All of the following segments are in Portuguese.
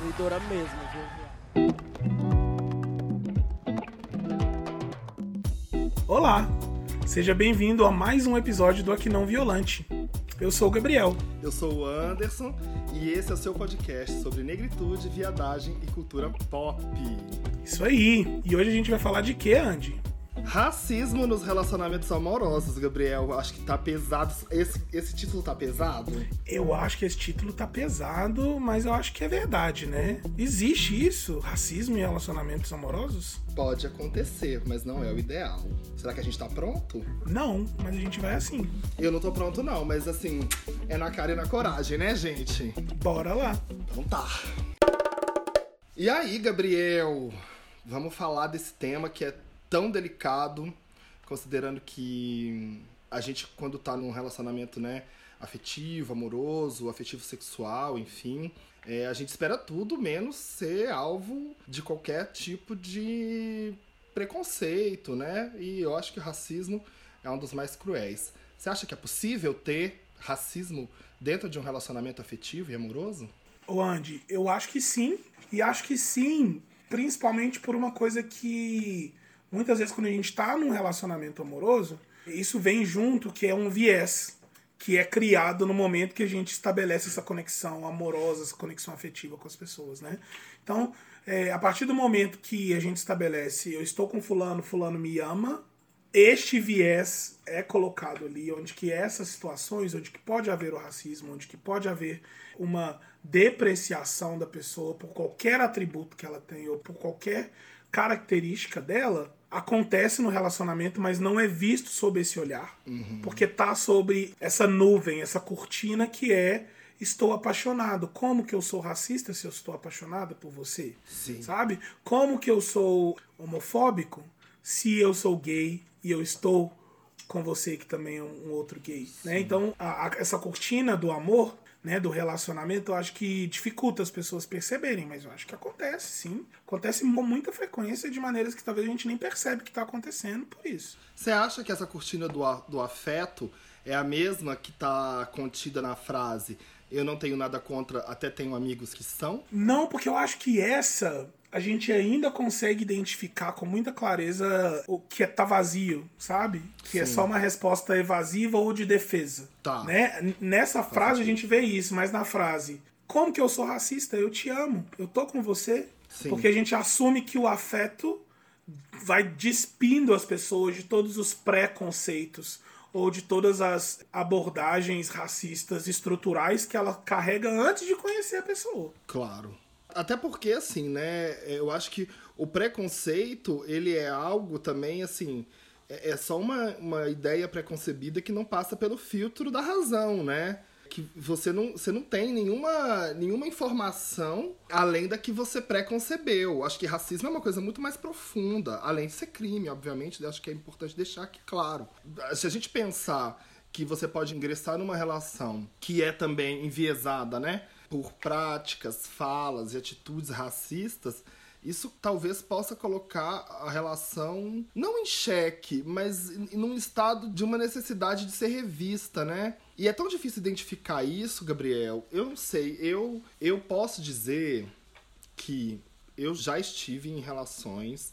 destruidora mesmo, viu? Olá, seja bem-vindo a mais um episódio do Aqui Não Violante. Eu sou o Gabriel. Eu sou o Anderson e esse é o seu podcast sobre negritude, viadagem e cultura pop. Isso aí. E hoje a gente vai falar de quê, Andy? Racismo nos relacionamentos amorosos, Gabriel. Acho que tá pesado. Esse, esse título tá pesado? Eu acho que esse título tá pesado, mas eu acho que é verdade, né? Existe isso? Racismo em relacionamentos amorosos? Pode acontecer, mas não é o ideal. Será que a gente tá pronto? Não, mas a gente vai assim. Eu não tô pronto, não, mas assim, é na cara e na coragem, né, gente? Bora lá. Então tá. E aí, Gabriel? Vamos falar desse tema que é tão delicado, considerando que a gente, quando tá num relacionamento, né, afetivo, amoroso, afetivo sexual, enfim, é, a gente espera tudo menos ser alvo de qualquer tipo de preconceito, né? E eu acho que o racismo é um dos mais cruéis. Você acha que é possível ter racismo dentro de um relacionamento afetivo e amoroso? Ô Andy, eu acho que sim. E acho que sim, principalmente por uma coisa que muitas vezes quando a gente está num relacionamento amoroso, isso vem junto, que é um viés que é criado no momento que a gente estabelece essa conexão amorosa, essa conexão afetiva com as pessoas, né? Então, é, a partir do momento que a gente estabelece, eu estou com fulano, fulano me ama, este viés é colocado ali, onde que essas situações, onde que pode haver o racismo, onde que pode haver uma depreciação da pessoa por qualquer atributo que ela tem ou por qualquer característica dela, acontece no relacionamento, mas não é visto sob esse olhar. Uhum. Porque tá sobre essa nuvem, essa cortina que é estou apaixonado. Como que eu sou racista se eu estou apaixonada por você? Sim. Sabe? Como que eu sou homofóbico se eu sou gay e eu estou com você que também é um, outro gay, né? Então, a- a- essa cortina do amor, né, do relacionamento, eu acho que dificulta as pessoas perceberem, mas eu acho que acontece, sim. Acontece com muita frequência de maneiras que talvez a gente nem percebe que está acontecendo por isso. Você acha que essa cortina do, do afeto é a mesma que tá contida na frase eu não tenho nada contra, até tenho amigos que são? Não, porque eu acho que essa a gente ainda consegue identificar com muita clareza o que é tá vazio, sabe? Que é Sim. só uma resposta evasiva ou de defesa. Tá. Né? Nessa frase a gente vê isso, mas na frase, como que eu sou racista? Eu te amo, eu tô com você. Sim. Porque a gente assume que o afeto vai despindo as pessoas de todos os preconceitos ou de todas as abordagens racistas estruturais que ela carrega antes de conhecer a pessoa. Claro. Até porque, assim, né, eu acho que o preconceito, ele é algo também, assim, é é só uma, uma ideia preconcebida que não passa pelo filtro da razão, né? Que você não, você não tem nenhuma, nenhuma informação além da que você preconcebeu. Acho que racismo é uma coisa muito mais profunda, além de ser crime, obviamente, acho que é importante deixar aqui claro. Se a gente pensar que você pode ingressar numa relação que é também enviesada, né? Por práticas, falas e atitudes racistas, isso talvez possa colocar a relação não em xeque, mas num estado de uma necessidade de ser revista, né? E é tão difícil identificar isso, Gabriel. Eu não sei, eu eu posso dizer que eu já estive em relações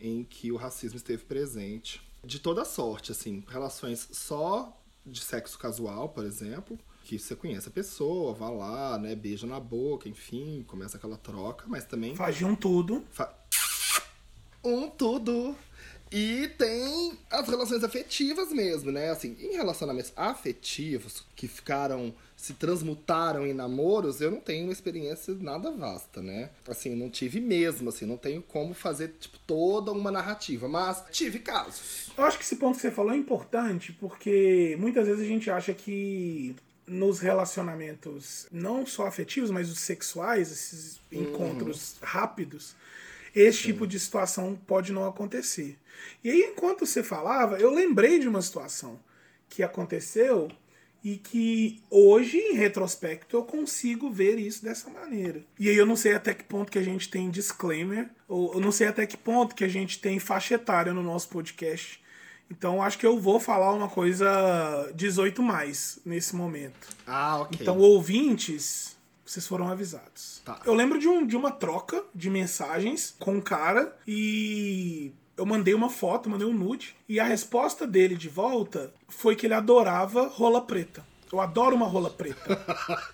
em que o racismo esteve presente de toda sorte, assim, relações só de sexo casual, por exemplo, que você conhece a pessoa, vai lá, né, beija na boca, enfim, começa aquela troca, mas também Faziam tudo. fa- um tudo. E tem as relações afetivas mesmo, né? Assim, em relacionamentos afetivos que ficaram, se transmutaram em namoros, eu não tenho uma experiência nada vasta, né? Assim, não tive mesmo, assim, não tenho como fazer, tipo, toda uma narrativa, mas tive casos. Eu acho que esse ponto que você falou é importante porque muitas vezes a gente acha que nos relacionamentos, não só afetivos, mas os sexuais, esses encontros rápidos, esse tipo de situação pode não acontecer. E aí, enquanto você falava, eu lembrei de uma situação que aconteceu e que hoje, em retrospecto, eu consigo ver isso dessa maneira. E aí eu não sei até que ponto que a gente tem disclaimer, ou eu não sei até que ponto que a gente tem faixa etária no nosso podcast. Então acho que eu vou falar uma coisa 18 mais nesse momento. Ah, ok. Então, ouvintes, Vocês foram avisados. Tá. Eu lembro de, um, de uma troca de mensagens com um cara e eu mandei uma foto, mandei um nude. E a resposta dele de volta foi que ele adorava rola preta. Eu adoro uma rola preta.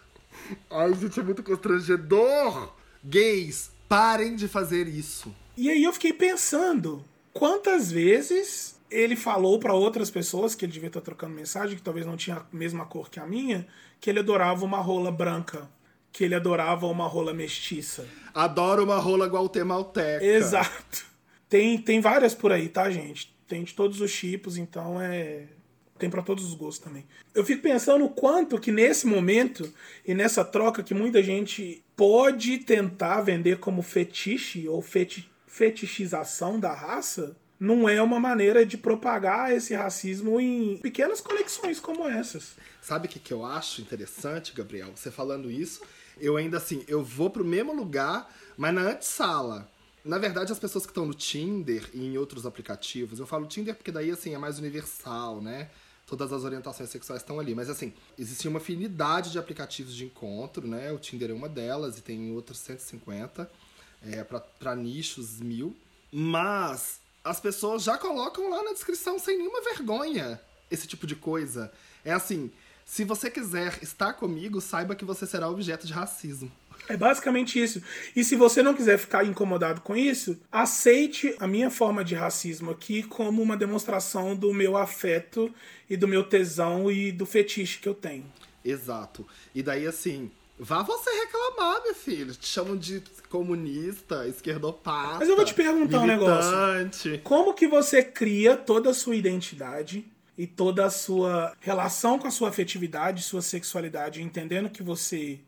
Ai, gente, é muito constrangedor. Gays, parem de fazer isso. E aí eu fiquei pensando quantas vezes ele falou pra outras pessoas que ele devia estar trocando mensagem, que talvez não tinha a mesma cor que a minha, que ele adorava uma rola branca, que ele adorava uma rola mestiça. Adoro uma rola guatemalteca. Exato. Tem, tem várias por aí, tá, gente? Tem de todos os tipos, então é. Tem pra todos os gostos também. Eu fico pensando o quanto que nesse momento e nessa troca que muita gente pode tentar vender como fetiche ou feti fetichização da raça, não é uma maneira de propagar esse racismo em pequenas conexões como essas. Sabe o que, que eu acho interessante, Gabriel? Você falando isso, eu ainda assim, eu vou pro mesmo lugar, mas na antessala. Na verdade, as pessoas que estão no Tinder e em outros aplicativos, eu falo Tinder porque daí assim é mais universal, né? Todas as orientações sexuais estão ali. Mas assim, existe uma afinidade de aplicativos de encontro, né? O Tinder é uma delas e tem outros 150 é, para nichos mil. Mas as pessoas já colocam lá na descrição sem nenhuma vergonha esse tipo de coisa. É assim, se você quiser estar comigo, saiba que você será objeto de racismo. É basicamente isso. E se você não quiser ficar incomodado com isso, aceite a minha forma de racismo aqui como uma demonstração do meu afeto e do meu tesão e do fetiche que eu tenho. Exato. E daí, assim, vá você reclamar, meu filho. Te chamam de comunista, esquerdopata. Mas eu vou te perguntar um negócio. militante. Como que você cria toda a sua identidade e toda a sua relação com a sua afetividade, sua sexualidade, entendendo que você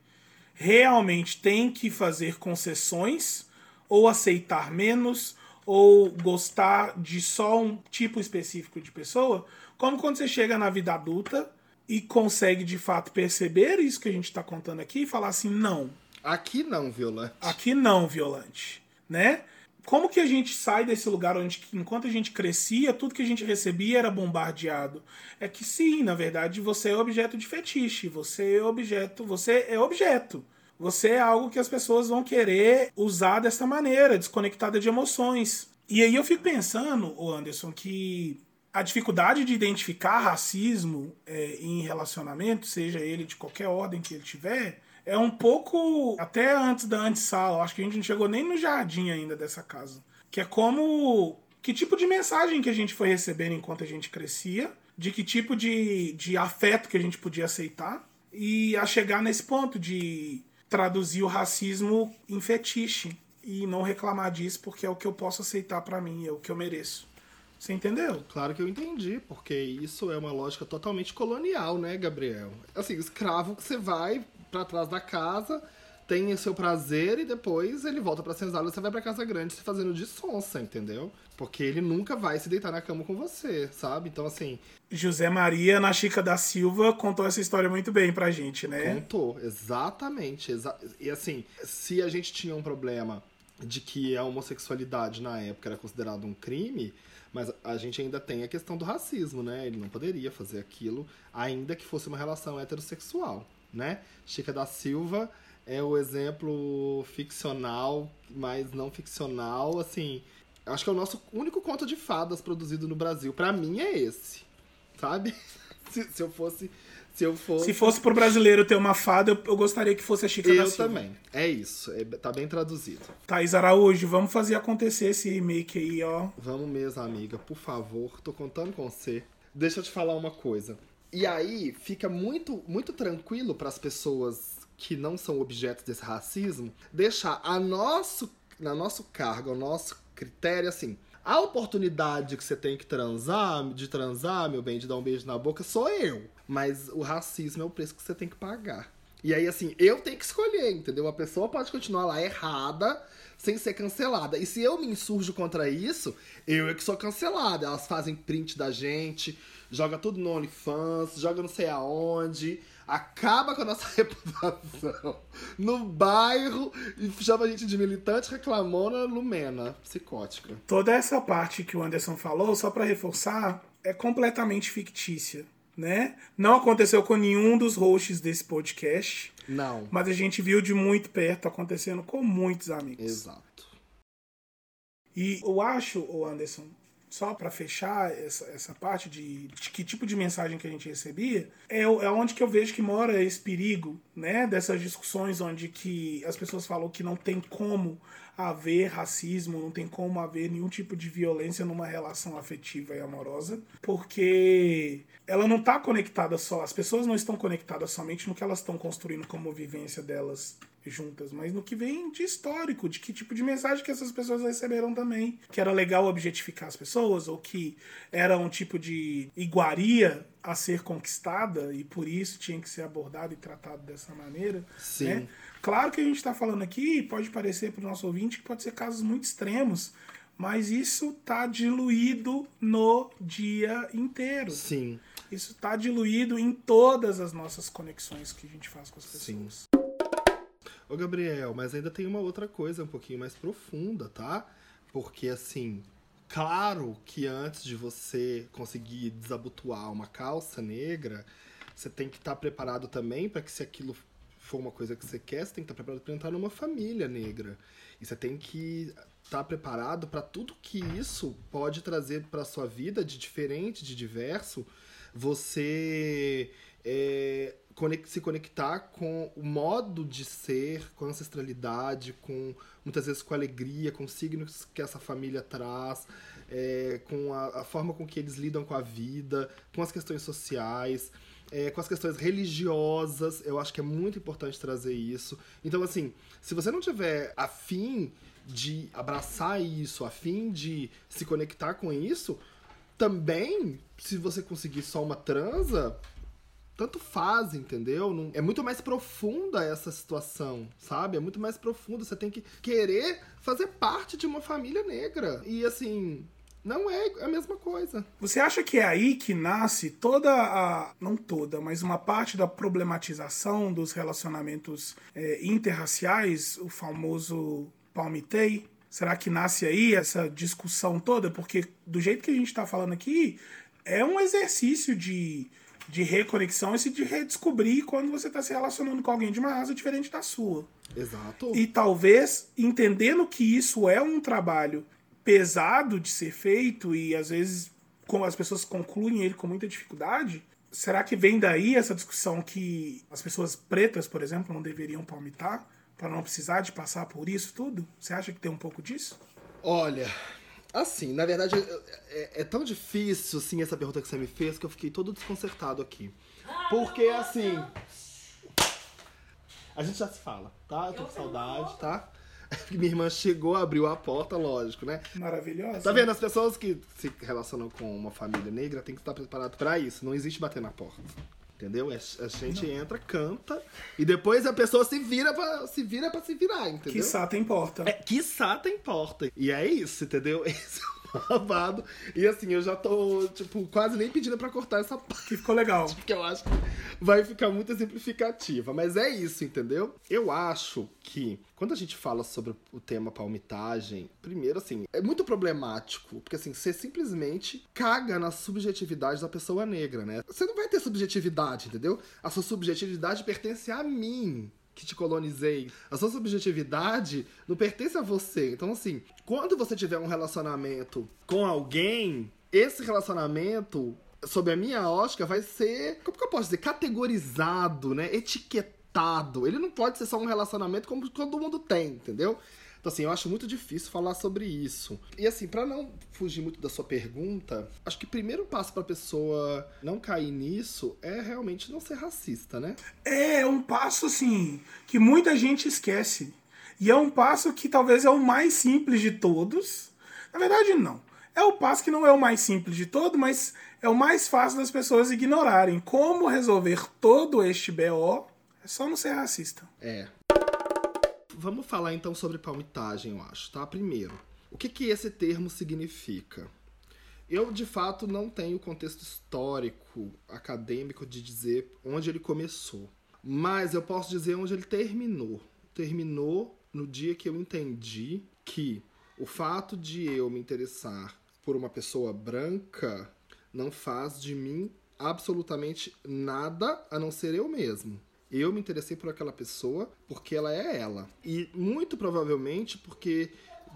realmente tem que fazer concessões ou aceitar menos ou gostar de só um tipo específico de pessoa, como quando você chega na vida adulta e consegue de fato perceber isso que a gente está contando aqui e falar assim, não, Aqui não, Violante. Aqui não, Violante, né? Como que a gente sai desse lugar onde, enquanto a gente crescia, tudo que a gente recebia era bombardeado? É que sim, na verdade, você é objeto de fetiche, você é objeto, você é objeto. Você é algo que as pessoas vão querer usar dessa maneira, desconectada de emoções. E aí eu fico pensando, Anderson, que a dificuldade de identificar racismo é, em relacionamento, seja ele de qualquer ordem que ele tiver, é um pouco até antes da antessala. Acho que a gente não chegou nem no jardim ainda dessa casa. Que é como. Que tipo de mensagem que a gente foi recebendo enquanto a gente crescia, de que tipo de, de afeto que a gente podia aceitar, e a chegar nesse ponto de traduzir o racismo em fetiche e não reclamar disso porque é o que eu posso aceitar pra mim, é o que eu mereço. Você entendeu? Claro que eu entendi, porque isso é uma lógica totalmente colonial, né, Gabriel? Assim, escravo que você vai pra trás da casa, tem o seu prazer e depois ele volta pra senzala e você vai pra casa grande se fazendo de sonsa, entendeu? Porque ele nunca vai se deitar na cama com você, sabe? Então, assim, José Maria na Chica da Silva contou essa história muito bem pra gente, né? Contou, exatamente. exa- e assim, se a gente tinha um problema de que a homossexualidade na época era considerado um crime, mas a gente ainda tem a questão do racismo, né? Ele não poderia fazer aquilo, ainda que fosse uma relação heterossexual, né? Chica da Silva é o exemplo ficcional, mas não ficcional, assim. Acho que é o nosso único conto de fadas produzido no Brasil. Pra mim é esse, sabe? Se, se eu fosse. Se eu fosse. Se fosse pro brasileiro ter uma fada, eu, eu gostaria que fosse a Chica da Eu Silva. também. É isso. É, tá bem traduzido. Thaís Araújo, vamos fazer acontecer esse remake aí, ó. Vamos mesmo, amiga. Por favor, tô contando com você. Deixa eu te falar uma coisa. E aí fica muito, muito tranquilo para as pessoas que não são objetos desse racismo deixar a nosso, na nosso cargo, ao nosso critério assim. A oportunidade que você tem que transar, de transar, meu bem, de dar um beijo na boca, sou eu. Mas o racismo é o preço que você tem que pagar. E aí, assim, eu tenho que escolher, entendeu? A pessoa pode continuar lá errada, sem ser cancelada. E se eu me insurjo contra isso, eu é que sou cancelada. Elas fazem print da gente, joga tudo no OnlyFans, joga não sei aonde, acaba com a nossa reputação no bairro e chama a gente de militante reclamona lumena, psicótica. Toda essa parte que o Anderson falou, só pra reforçar, é completamente fictícia. Né? Não aconteceu com nenhum dos hosts desse podcast, Não. mas a gente viu de muito perto acontecendo com muitos amigos. Exato. E eu acho, Anderson, só para fechar essa, essa parte de, de que tipo de mensagem que a gente recebia, é, é onde que eu vejo que mora esse perigo, né? Dessas discussões onde que as pessoas falam que não tem como haver racismo, não tem como haver nenhum tipo de violência numa relação afetiva e amorosa, porque ela não está conectada só, as pessoas não estão conectadas somente no que elas estão construindo como vivência delas juntas, mas no que vem de histórico, de que tipo de mensagem que essas pessoas receberam também. Que era legal objetificar as pessoas, ou que era um tipo de iguaria a ser conquistada e por isso tinha que ser abordado e tratado dessa maneira. Sim. né? Claro que a gente está falando aqui, pode parecer para o nosso ouvinte que pode ser casos muito extremos, mas isso tá diluído no dia inteiro. Sim. Isso tá diluído em todas as nossas conexões que a gente faz com as pessoas. Ô, Gabriel, mas ainda tem uma outra coisa um pouquinho mais profunda, tá? Porque, assim, claro que antes de você conseguir desabotoar uma calça negra, você tem que estar preparado também para que se aquilo for uma coisa que você quer, você tem que estar preparado para entrar numa família negra. E você tem que estar preparado para tudo que isso pode trazer para sua vida de diferente, de diverso. Você é, se conectar com o modo de ser, com a ancestralidade, com muitas vezes com a alegria, com os signos que essa família traz, é, com a, a forma com que eles lidam com a vida, com as questões sociais, é, com as questões religiosas. Eu acho que é muito importante trazer isso. Então, assim, se você não tiver afim de abraçar isso, afim de se conectar com isso, também, se você conseguir só uma transa, tanto faz, entendeu? Não- é muito mais profunda essa situação, sabe? É muito mais profunda. Você tem que querer fazer parte de uma família negra. E assim, não é a mesma coisa. Você acha que é aí que nasce toda a. não toda, mas uma parte da problematização dos relacionamentos é, interraciais, o famoso palmitei? Será que nasce aí essa discussão toda? Porque do jeito que a gente está falando aqui, é um exercício de, de reconexão e de redescobrir quando você está se relacionando com alguém de uma raça diferente da sua. Exato. E talvez entendendo que isso é um trabalho pesado de ser feito e às vezes como as pessoas concluem ele com muita dificuldade, será que vem daí essa discussão que as pessoas pretas, por exemplo, não deveriam palmitar para não precisar de passar por isso tudo? Você acha que tem um pouco disso? Olha, assim, na verdade, é, é tão difícil, assim, essa pergunta que você me fez, que eu fiquei todo desconcertado aqui. Porque, assim. A gente já se fala, tá? Eu tô com saudade, tá? Minha irmã chegou, abriu a porta, lógico, né? Maravilhosa. Tá vendo? As pessoas que se relacionam com uma família negra têm que estar preparadas pra isso. Não existe bater na porta. Entendeu? É- A gente entra, canta e depois a pessoa se vira pra se, vira pra se virar, entendeu? Que tem porta. É, quiçá tem porta. E é isso, entendeu? Esse é babado. E assim, eu já tô, tipo, quase nem pedindo pra cortar essa parte. Que ficou legal. Porque eu acho que vai ficar muito exemplificativa. Mas é isso, entendeu? Eu acho que quando a gente fala sobre o tema palmitagem, primeiro, assim, é muito problemático. Porque assim, você simplesmente caga na subjetividade da pessoa negra, né? Você não vai ter subjetividade, entendeu? A sua subjetividade pertence a mim que te colonizei. A sua subjetividade não pertence a você. Então, assim, quando você tiver um relacionamento com alguém, esse relacionamento, sob a minha ótica, vai ser, como que eu posso dizer, categorizado, né? Etiquetado. Ele não pode ser só um relacionamento como todo mundo tem, entendeu? Então, assim, eu acho muito difícil falar sobre isso. E, assim, pra não fugir muito da sua pergunta, acho que o primeiro passo pra pessoa não cair nisso é realmente não ser racista, né? É um passo, assim, que muita gente esquece. E é um passo que talvez é o mais simples de todos. Na verdade, não. É o passo que não é o mais simples de todo, mas é o mais fácil das pessoas ignorarem. Como resolver todo este BO é só não ser racista. É. Vamos falar então sobre palmitagem, eu acho, tá? Primeiro, o que, que esse termo significa? Eu, de fato, não tenho contexto histórico, acadêmico de dizer onde ele começou. Mas eu posso dizer onde ele terminou. Terminou no dia que eu entendi que o fato de eu me interessar por uma pessoa branca não faz de mim absolutamente nada a não ser eu mesmo. Eu me interessei por aquela pessoa porque ela é ela. E muito provavelmente porque,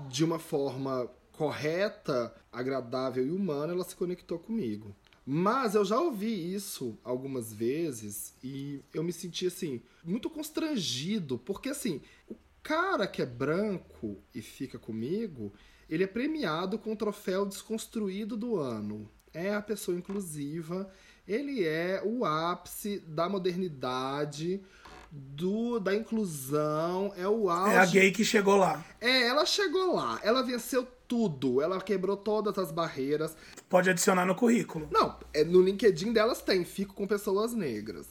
de uma forma correta, agradável e humana, ela se conectou comigo. Mas eu já ouvi isso algumas vezes e eu me senti assim, muito constrangido, porque assim, o cara que é branco e fica comigo, ele é premiado com o troféu desconstruído do ano. É a pessoa inclusiva, ele é o ápice da modernidade, do da inclusão, é o auge. É a gay que chegou lá. É, ela chegou lá, ela venceu tudo, ela quebrou todas as barreiras. Pode adicionar no currículo. Não, é, no LinkedIn delas tem, fico com pessoas negras.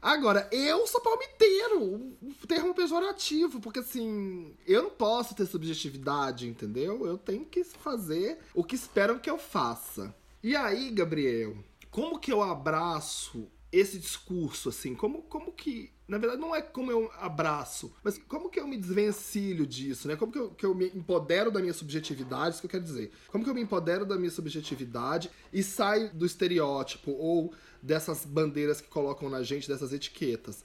Agora, eu sou palmiteiro, um termo pejorativo, porque assim, eu não posso ter subjetividade, entendeu? Eu tenho que fazer o que esperam que eu faça. E aí, Gabriel, como que eu abraço esse discurso, assim? Como, como que. Na verdade, não é como eu abraço, mas como que eu me desvencilho disso, né? Como que eu, que eu me empodero da minha subjetividade, isso que eu quero dizer. Como que eu me empodero da minha subjetividade e saio do estereótipo ou dessas bandeiras que colocam na gente, dessas etiquetas?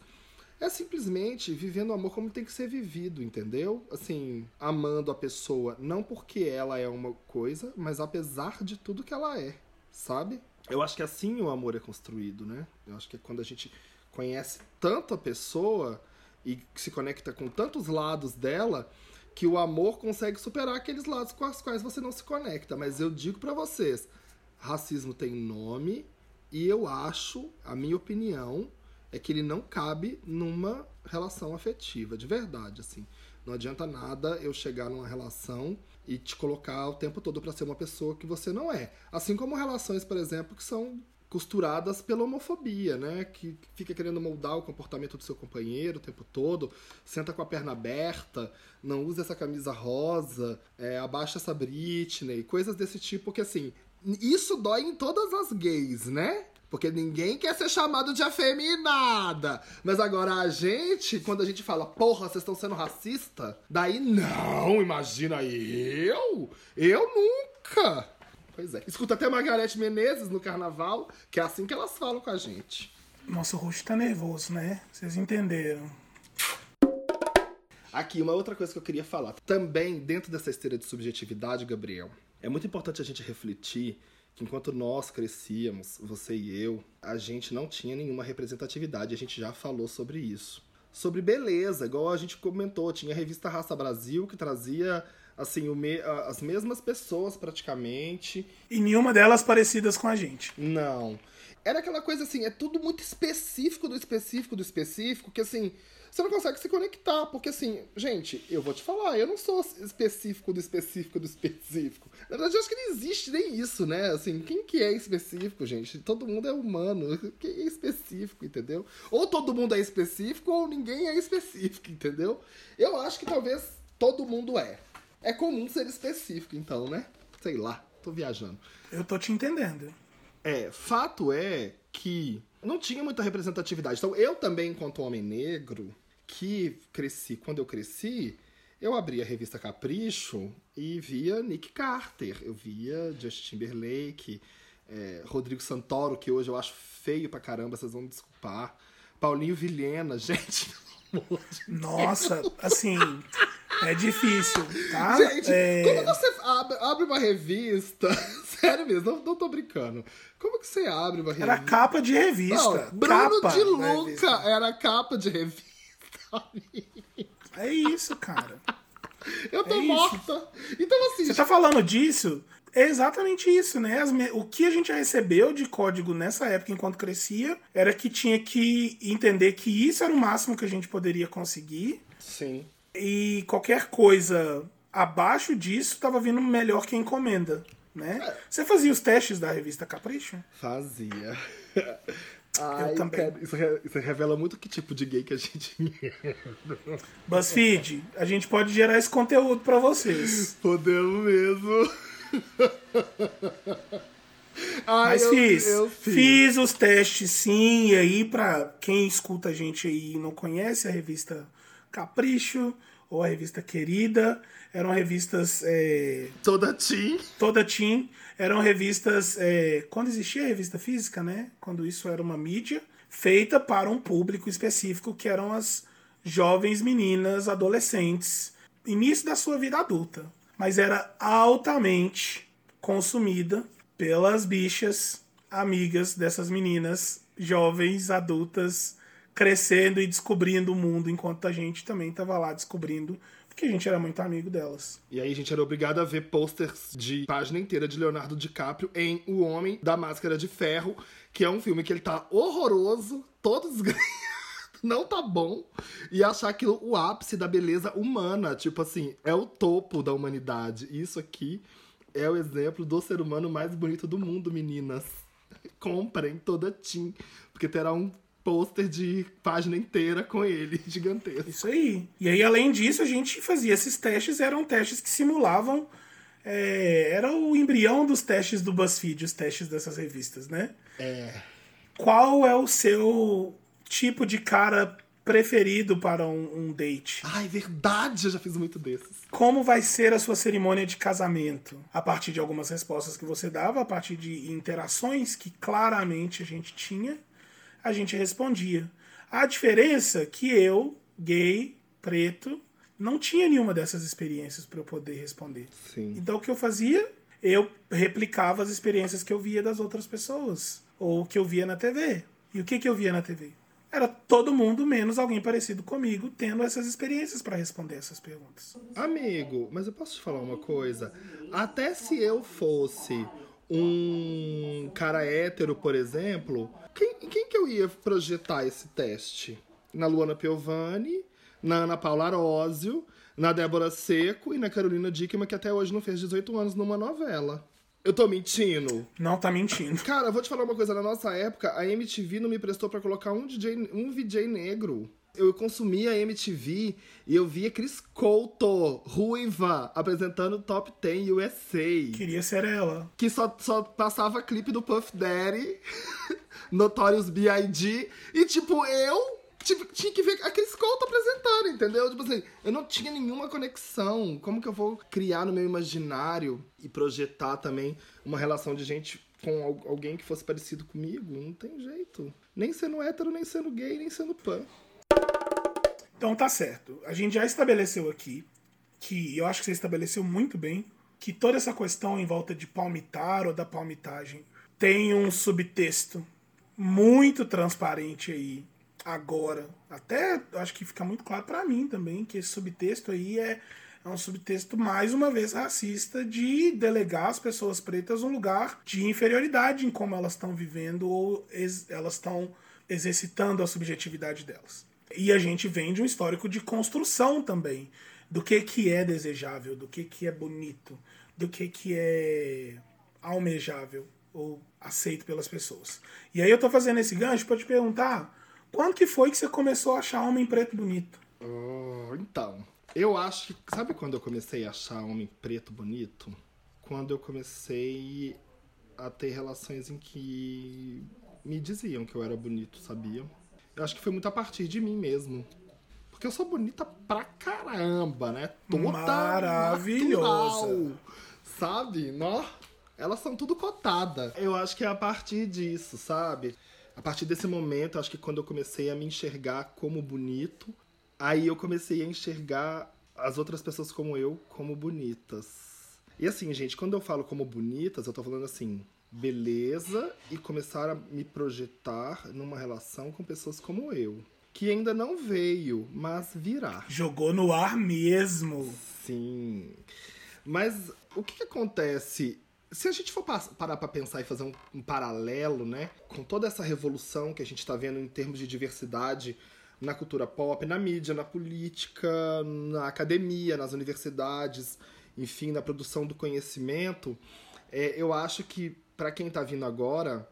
É simplesmente vivendo o amor como tem que ser vivido, entendeu? Assim, amando a pessoa, não porque ela é uma coisa, mas apesar de tudo que ela é, sabe? Eu acho que assim o amor é construído, né? Eu acho que é quando a gente conhece tanto a pessoa e se conecta com tantos lados dela que o amor consegue superar aqueles lados com os quais você não se conecta. Mas eu digo para vocês, racismo tem nome e eu acho, a minha opinião, é que ele não cabe numa relação afetiva, de verdade, assim. Não adianta nada eu chegar numa relação e te colocar o tempo todo para ser uma pessoa que você não é. Assim como relações, por exemplo, que são costuradas pela homofobia, né? Que fica querendo moldar o comportamento do seu companheiro o tempo todo, senta com a perna aberta, não usa essa camisa rosa, é, abaixa essa Britney, coisas desse tipo que assim, isso dói em todas as gays, né? Porque ninguém quer ser chamado de afeminada. Mas agora a gente, quando a gente fala, porra, vocês estão sendo racista, daí não, imagina eu? Eu nunca. Pois é. Escuta até Margarete Menezes no carnaval, que é assim que elas falam com a gente. Nosso rosto tá nervoso, né? Vocês entenderam. Aqui, uma outra coisa que eu queria falar. Também, dentro dessa esteira de subjetividade, Gabriel, é muito importante a gente refletir que enquanto nós crescíamos, você e eu, a gente não tinha nenhuma representatividade, a gente já falou sobre isso. Sobre beleza, igual a gente comentou, tinha a revista Raça Brasil que trazia assim me, as mesmas pessoas praticamente. E nenhuma delas parecidas com a gente. Não. Era aquela coisa assim, é tudo muito específico do específico do específico, que assim, você não consegue se conectar, porque assim, gente, eu vou te falar, eu não sou específico do específico do específico. Na verdade, eu acho que não existe nem isso, né? Assim, quem que é específico, gente? Todo mundo é humano. Quem é específico, entendeu? Ou todo mundo é específico, ou ninguém é específico, entendeu? Eu acho que talvez todo mundo é. É comum ser específico, então, né? Sei lá, tô viajando. Eu tô te entendendo. É, fato é que não tinha muita representatividade. Então, eu também, enquanto homem negro, que cresci, quando eu cresci, eu abri a revista Capricho e via Nick Carter, eu via Justin Timberlake, é, Rodrigo Santoro, que hoje eu acho feio pra caramba, vocês vão me desculpar. Paulinho Vilhena, gente, pelo amor de Nossa, assim, é difícil, tá? Gente, é... como você abre, abre, uma revista? Sério mesmo, não, não tô brincando. Como que você abre uma revista? Era capa de revista. Não, Bruno capa de Luca era capa de revista. É isso, cara. Eu tô é morta. Então, assim. Você tá falando disso? É exatamente isso, né? Me... O que a gente recebeu de código nessa época, enquanto crescia, era que tinha que entender que isso era o máximo que a gente poderia conseguir. Sim. E qualquer coisa abaixo disso estava vindo melhor que a encomenda, né? É. Você fazia os testes da revista Capricho? Fazia. Ai, Eu também. cara, isso, isso revela muito que tipo de gay que a gente é. BuzzFeed, a gente pode gerar esse conteúdo pra vocês. Podemos mesmo. Ai, Mas eu- fiz, eu fiz os testes sim, e aí pra quem escuta a gente aí e não conhece a revista Capricho, ou a revista Querida, eram revistas é, Toda teen. toda teen, eram revistas é, quando existia a revista física, né? Quando isso era uma mídia feita para um público específico que eram as jovens meninas, adolescentes, início da sua vida adulta, mas era altamente consumida pelas bichas amigas dessas meninas, jovens, adultas, crescendo e descobrindo o mundo, enquanto a gente também estava lá descobrindo, porque a gente era muito amigo delas. E aí a gente era obrigado a ver posters de página inteira de Leonardo DiCaprio em O Homem da Máscara de Ferro, que é um filme que ele tá horroroso, todo desgrenhado, não tá bom, e achar aquilo o ápice da beleza humana, tipo assim, é o topo da humanidade. Isso aqui é o exemplo do ser humano mais bonito do mundo, meninas. Comprem toda Tim, porque terá um pôster de página inteira com ele, gigantesco. Isso aí. E aí, além disso, a gente fazia esses testes, eram testes que simulavam. é, era o embrião dos testes do BuzzFeed, os testes dessas revistas, né? É. Qual é o seu tipo de cara preferido para um, um date? Ai, verdade, eu já fiz muito desses. Como vai ser a sua cerimônia de casamento? A partir de algumas respostas que você dava, a partir de interações que claramente a gente tinha, a gente respondia. A diferença é que eu, gay, preto, não tinha nenhuma dessas experiências para eu poder responder. Sim. Então o que eu fazia? Eu replicava as experiências que eu via das outras pessoas, ou que eu via na TV. E o que, que eu via na TV? Era todo mundo menos alguém parecido comigo tendo essas experiências para responder essas perguntas. Amigo, mas eu posso te falar uma coisa? Até se eu fosse um cara hétero, por exemplo, quem, quem que eu ia projetar esse teste? Na Luana Piovani, na Ana Paula Arósio, na Débora Seco e na Carolina Dickman, que até hoje não fez 18 anos numa novela. Eu tô mentindo? Não tá mentindo. Cara, eu vou te falar uma coisa. Na nossa época, a MTV não me prestou pra colocar um DJ, um VJ negro. Eu consumia a MTV e eu via Chris Couto, ruiva, apresentando Top 10 USA. Queria ser ela. Que só, só passava clipe do Puff Daddy, Notorious B.I.G. E, tipo, eu tipo, tinha que ver a Chris Couto apresentando, entendeu? Tipo assim, eu não tinha nenhuma conexão. Como que eu vou criar no meu imaginário e projetar também uma relação de gente com al- alguém que fosse parecido comigo? Não tem jeito. Nem sendo hétero, nem sendo gay, nem sendo pan. Então tá certo. A gente já estabeleceu aqui que eu acho que você estabeleceu muito bem que toda essa questão em volta de palmitar ou da palmitagem tem um subtexto muito transparente aí agora. Até acho que fica muito claro pra mim também que esse subtexto aí é, é um subtexto mais uma vez racista de delegar as pessoas pretas um lugar de inferioridade em como elas estão vivendo ou elas estão exercitando a subjetividade delas. E a gente vem de um histórico de construção também do que que é desejável, do que que é bonito, do que que é almejável ou aceito pelas pessoas. E aí eu tô fazendo esse gancho para te perguntar, quando que foi que você começou a achar homem preto bonito? Oh, então, eu acho que. Sabe quando eu comecei a achar homem preto bonito? Quando eu comecei a ter relações em que me diziam que eu era bonito, sabia? Eu acho que foi muito a partir de mim mesmo. Porque eu sou bonita pra caramba, né? Toda Maravilhosa. natural, sabe? Nó, elas são tudo cotada. Eu acho que é a partir disso, sabe? A partir desse momento, acho que quando eu comecei a me enxergar como bonito, aí eu comecei a enxergar as outras pessoas como eu como bonitas. E assim, gente, quando eu falo como bonitas, eu tô falando assim, beleza e começar a me projetar numa relação com pessoas como eu. Que ainda não veio, mas virá. Jogou no ar mesmo. Sim. Mas o que, que acontece? Se a gente for parar pra pensar e fazer um, um paralelo, né, com toda essa revolução que a gente tá vendo em termos de diversidade na cultura pop, na mídia, na política, na academia, nas universidades, enfim, na produção do conhecimento, é, eu acho que pra quem tá vindo agora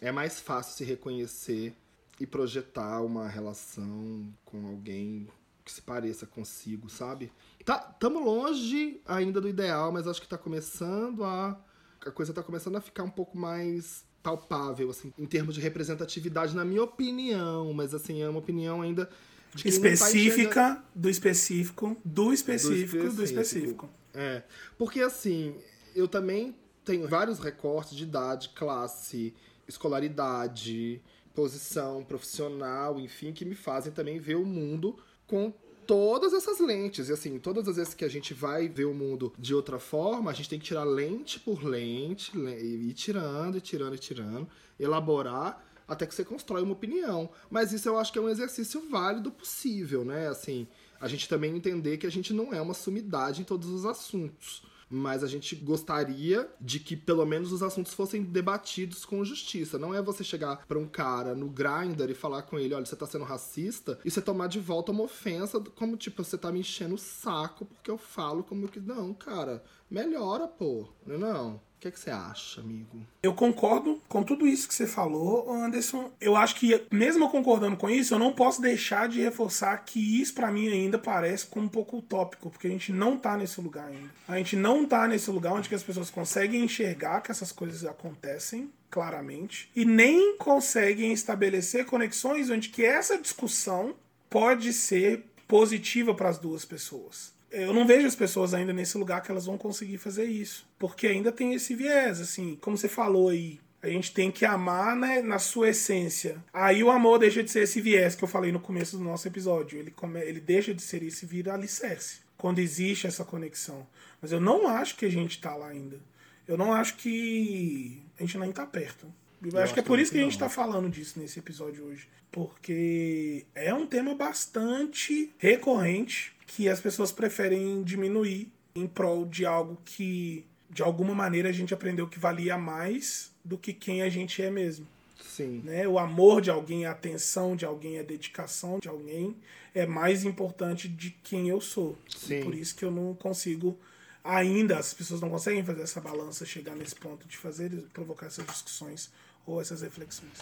é mais fácil se reconhecer e projetar uma relação com alguém que se pareça consigo, sabe? Tá, tamo longe ainda do ideal, mas acho que tá começando a a coisa tá começando a ficar um pouco mais palpável assim, em termos de representatividade na minha opinião, mas assim, é uma opinião ainda não tá enxergando- Específica, do específico, do específico, do específico. É. Porque assim, eu também tenho vários recortes de idade, classe, escolaridade, posição profissional, enfim, que me fazem também ver o mundo com todas essas lentes. E assim, todas as vezes que a gente vai ver o mundo de outra forma, a gente tem que tirar lente por lente, le- e ir tirando, e tirando, e tirando, elaborar até que você constrói uma opinião. Mas isso eu acho que é um exercício válido possível, né? Assim, a gente também entender que a gente não é uma sumidade em todos os assuntos. Mas a gente gostaria de que pelo menos os assuntos fossem debatidos com justiça. Não é você chegar pra um cara no Grindr e falar com ele, olha, você tá sendo racista, e você tomar de volta uma ofensa, como tipo, você tá me enchendo o saco porque eu falo como que. Não, cara, melhora, pô. Não é não? O que, é que você acha, amigo? Eu concordo com tudo isso que você falou, Anderson. Eu acho que, mesmo concordando com isso, eu não posso deixar de reforçar que isso pra mim ainda parece como um pouco utópico, porque a gente não tá nesse lugar ainda. A gente não tá nesse lugar onde as pessoas conseguem enxergar que essas coisas acontecem claramente e nem conseguem estabelecer conexões onde que essa discussão pode ser positiva para as duas pessoas eu não vejo as pessoas ainda nesse lugar que elas vão conseguir fazer isso. Porque ainda tem esse viés, assim, como você falou aí. A gente tem que amar né, na sua essência. Aí o amor deixa de ser esse viés que eu falei no começo do nosso episódio. Ele, come, ele deixa de ser esse vira alicerce. Quando existe essa conexão. Mas eu não acho que a gente tá lá ainda. Eu não acho que a gente nem tá perto. Eu, acho que é por isso que a gente não. tá falando disso nesse episódio hoje. Porque é um tema bastante recorrente que as pessoas preferem diminuir em prol de algo que, de alguma maneira, a gente aprendeu que valia mais do que quem a gente é mesmo. Sim. Né? O amor de alguém, a atenção de alguém, a dedicação de alguém é mais importante de quem eu sou. Sim. Por isso que eu não consigo ainda, as pessoas não conseguem fazer essa balança, chegar nesse ponto de fazer, provocar essas discussões ou essas reflexões.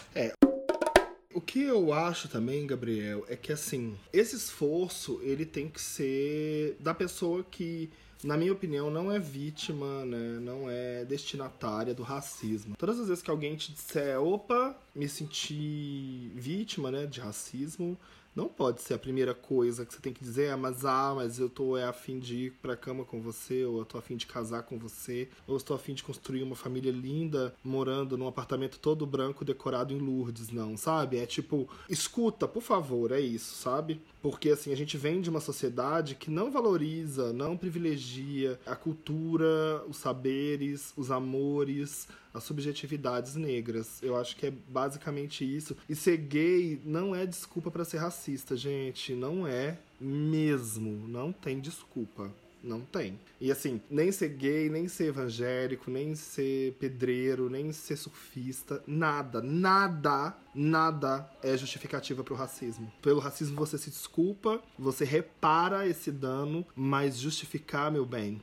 O que eu acho também, Gabriel, é que assim, esse esforço ele tem que ser da pessoa que, na minha opinião, não é vítima, né? Não é destinatária do racismo. Todas as vezes que alguém te disser, opa, me senti vítima, né, de racismo, não pode ser a primeira coisa que você tem que dizer, ah, mas ah, mas eu tô é, afim de ir pra cama com você, ou eu tô afim de casar com você, ou estou afim de construir uma família linda morando num apartamento todo branco decorado em Lourdes, não, sabe? É tipo, escuta, por favor, é isso, sabe? Porque assim, a gente vem de uma sociedade que não valoriza, não privilegia a cultura, os saberes, os amores, as subjetividades negras. Eu acho que é basicamente isso. E ser gay não é desculpa pra ser racista, gente. Não é mesmo. Não tem desculpa. Não tem. E assim, nem ser gay, nem ser evangélico, nem ser pedreiro, nem ser surfista, nada, nada, nada é justificativa pro racismo. Pelo racismo você se desculpa, você repara esse dano, mas justificar, meu bem,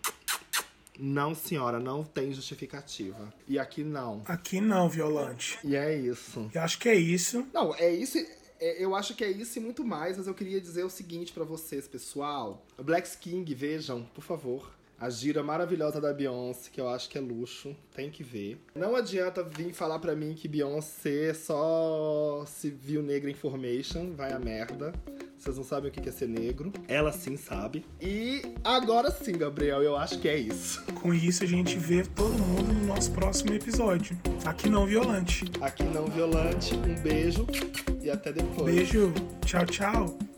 não, senhora, não tem justificativa. E aqui não. Aqui não, Violante. E é isso. Eu acho que é isso. Não, é isso. é- eu acho que é isso e muito mais, mas eu queria dizer o seguinte pra vocês, pessoal. Black King, vejam, por favor. A gira maravilhosa da Beyoncé, que eu acho que é luxo, tem que ver. Não adianta vir falar pra mim que Beyoncé só se viu negra information, vai a merda. Vocês não sabem o que é ser negro. Ela sim sabe. E agora sim, Gabriel, eu acho que é isso. Com isso, a gente vê todo mundo no nosso próximo episódio. Aqui não, Violante. Aqui não violante, um beijo e até depois. Beijo. Tchau, tchau.